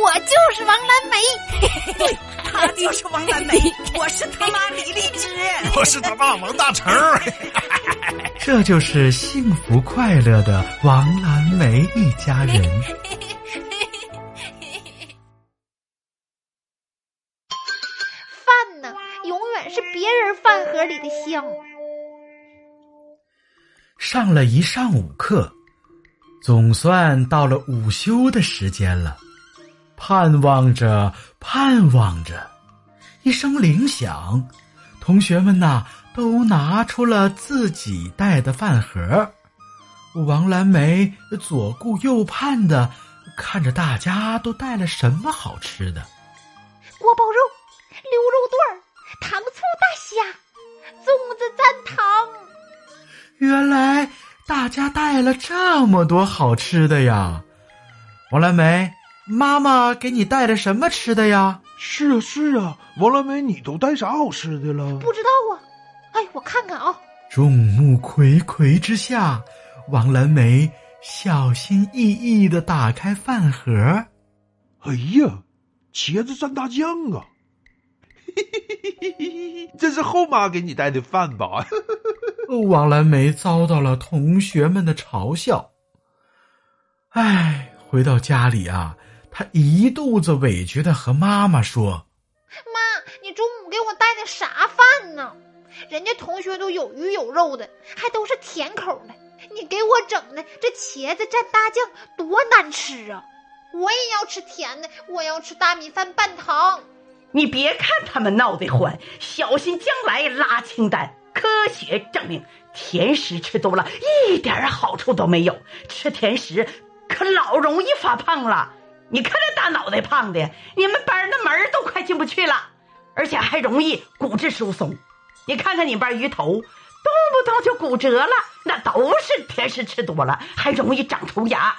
我就是王蓝梅，对，他就是王蓝梅，我是他妈李荔枝，我是他爸王大成。这就是幸福快乐的王蓝梅一家人。饭呢，永远是别人饭盒里的香。上了一上午课，总算到了午休的时间了。盼望着，盼望着，一声铃响，同学们呐，都拿出了自己带的饭盒。王蓝莓左顾右盼的看着大家都带了什么好吃的：锅包肉、溜肉段、糖醋大虾、粽子蘸糖。原来大家带了这么多好吃的呀！王蓝梅。妈妈给你带了什么吃的呀？是啊是啊，王蓝梅，你都带啥好吃的了？不知道啊，哎，我看看啊。众目睽睽之下，王蓝梅小心翼翼的打开饭盒。哎呀，茄子蘸大酱啊！这是后妈给你带的饭吧？王蓝梅遭到了同学们的嘲笑。哎，回到家里啊。他一肚子委屈的和妈妈说：“妈，你中午给我带的啥饭呢？人家同学都有鱼有肉的，还都是甜口的，你给我整的这茄子蘸大酱多难吃啊！我也要吃甜的，我要吃大米饭拌糖。你别看他们闹得欢，小心将来拉清单。科学证明，甜食吃多了一点好处都没有，吃甜食可老容易发胖了。”你看这大脑袋胖的，你们班那门都快进不去了，而且还容易骨质疏松。你看看你班鱼头，动不动就骨折了，那都是甜食吃多了，还容易长虫牙。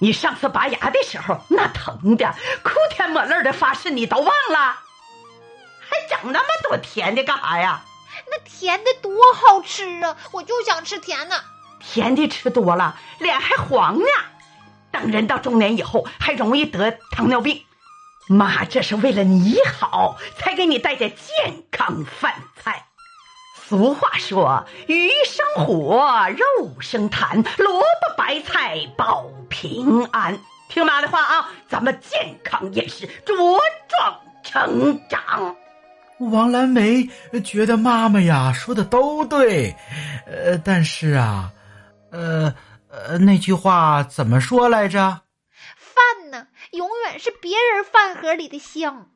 你上次拔牙的时候，那疼的哭天抹泪的发誓，你都忘了，还整那么多甜的干啥呀？那甜的多好吃啊！我就想吃甜的，甜的吃多了脸还黄呢。人到中年以后，还容易得糖尿病。妈，这是为了你好，才给你带点健康饭菜。俗话说：“鱼生火，肉生痰，萝卜白菜保平安。”听妈的话啊，咱们健康饮食，茁壮成长。王蓝梅觉得妈妈呀说的都对，呃，但是啊，呃。呃，那句话怎么说来着？饭呢，永远是别人饭盒里的香。